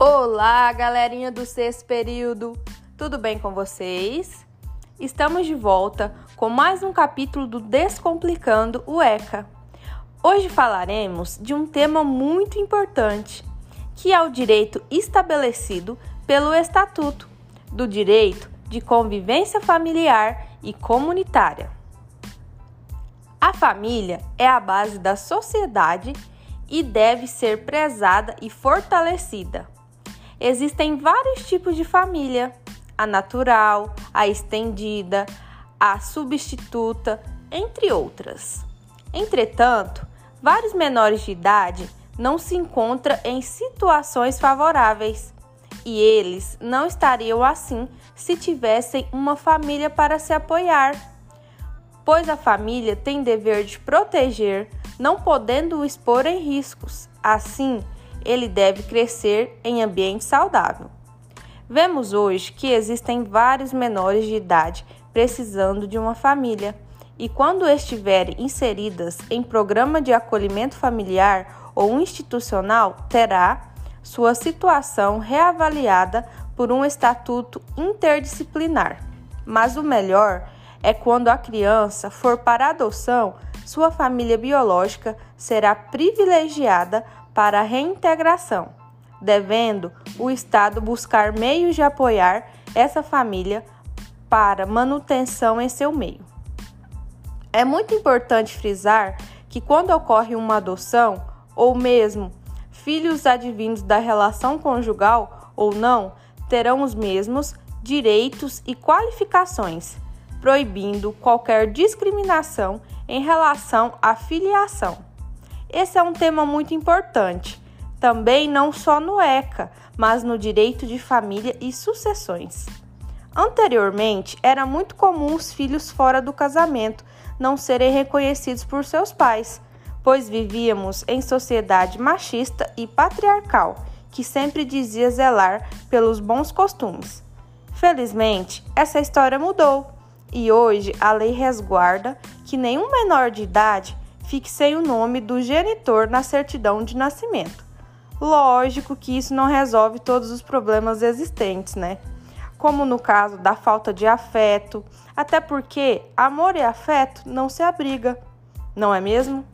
Olá, galerinha do sexto período, tudo bem com vocês? Estamos de volta com mais um capítulo do Descomplicando o ECA. Hoje falaremos de um tema muito importante, que é o direito estabelecido pelo Estatuto do Direito de Convivência Familiar e Comunitária. A família é a base da sociedade e deve ser prezada e fortalecida Existem vários tipos de família: a natural, a estendida, a substituta, entre outras. Entretanto, vários menores de idade não se encontram em situações favoráveis e eles não estariam assim se tivessem uma família para se apoiar, pois a família tem dever de proteger, não podendo expor em riscos. Assim, ele deve crescer em ambiente saudável. Vemos hoje que existem vários menores de idade precisando de uma família e, quando estiverem inseridas em programa de acolhimento familiar ou institucional, terá sua situação reavaliada por um estatuto interdisciplinar. Mas o melhor é quando a criança for para adoção, sua família biológica será privilegiada para a reintegração, devendo o Estado buscar meios de apoiar essa família para manutenção em seu meio. É muito importante frisar que quando ocorre uma adoção ou mesmo filhos advindos da relação conjugal ou não terão os mesmos direitos e qualificações, proibindo qualquer discriminação em relação à filiação. Esse é um tema muito importante, também não só no ECA, mas no direito de família e sucessões. Anteriormente, era muito comum os filhos fora do casamento não serem reconhecidos por seus pais, pois vivíamos em sociedade machista e patriarcal, que sempre dizia zelar pelos bons costumes. Felizmente, essa história mudou e hoje a lei resguarda que nenhum menor de idade fixei o nome do genitor na certidão de nascimento. Lógico que isso não resolve todos os problemas existentes, né? Como no caso da falta de afeto, até porque amor e afeto não se abriga, não é mesmo?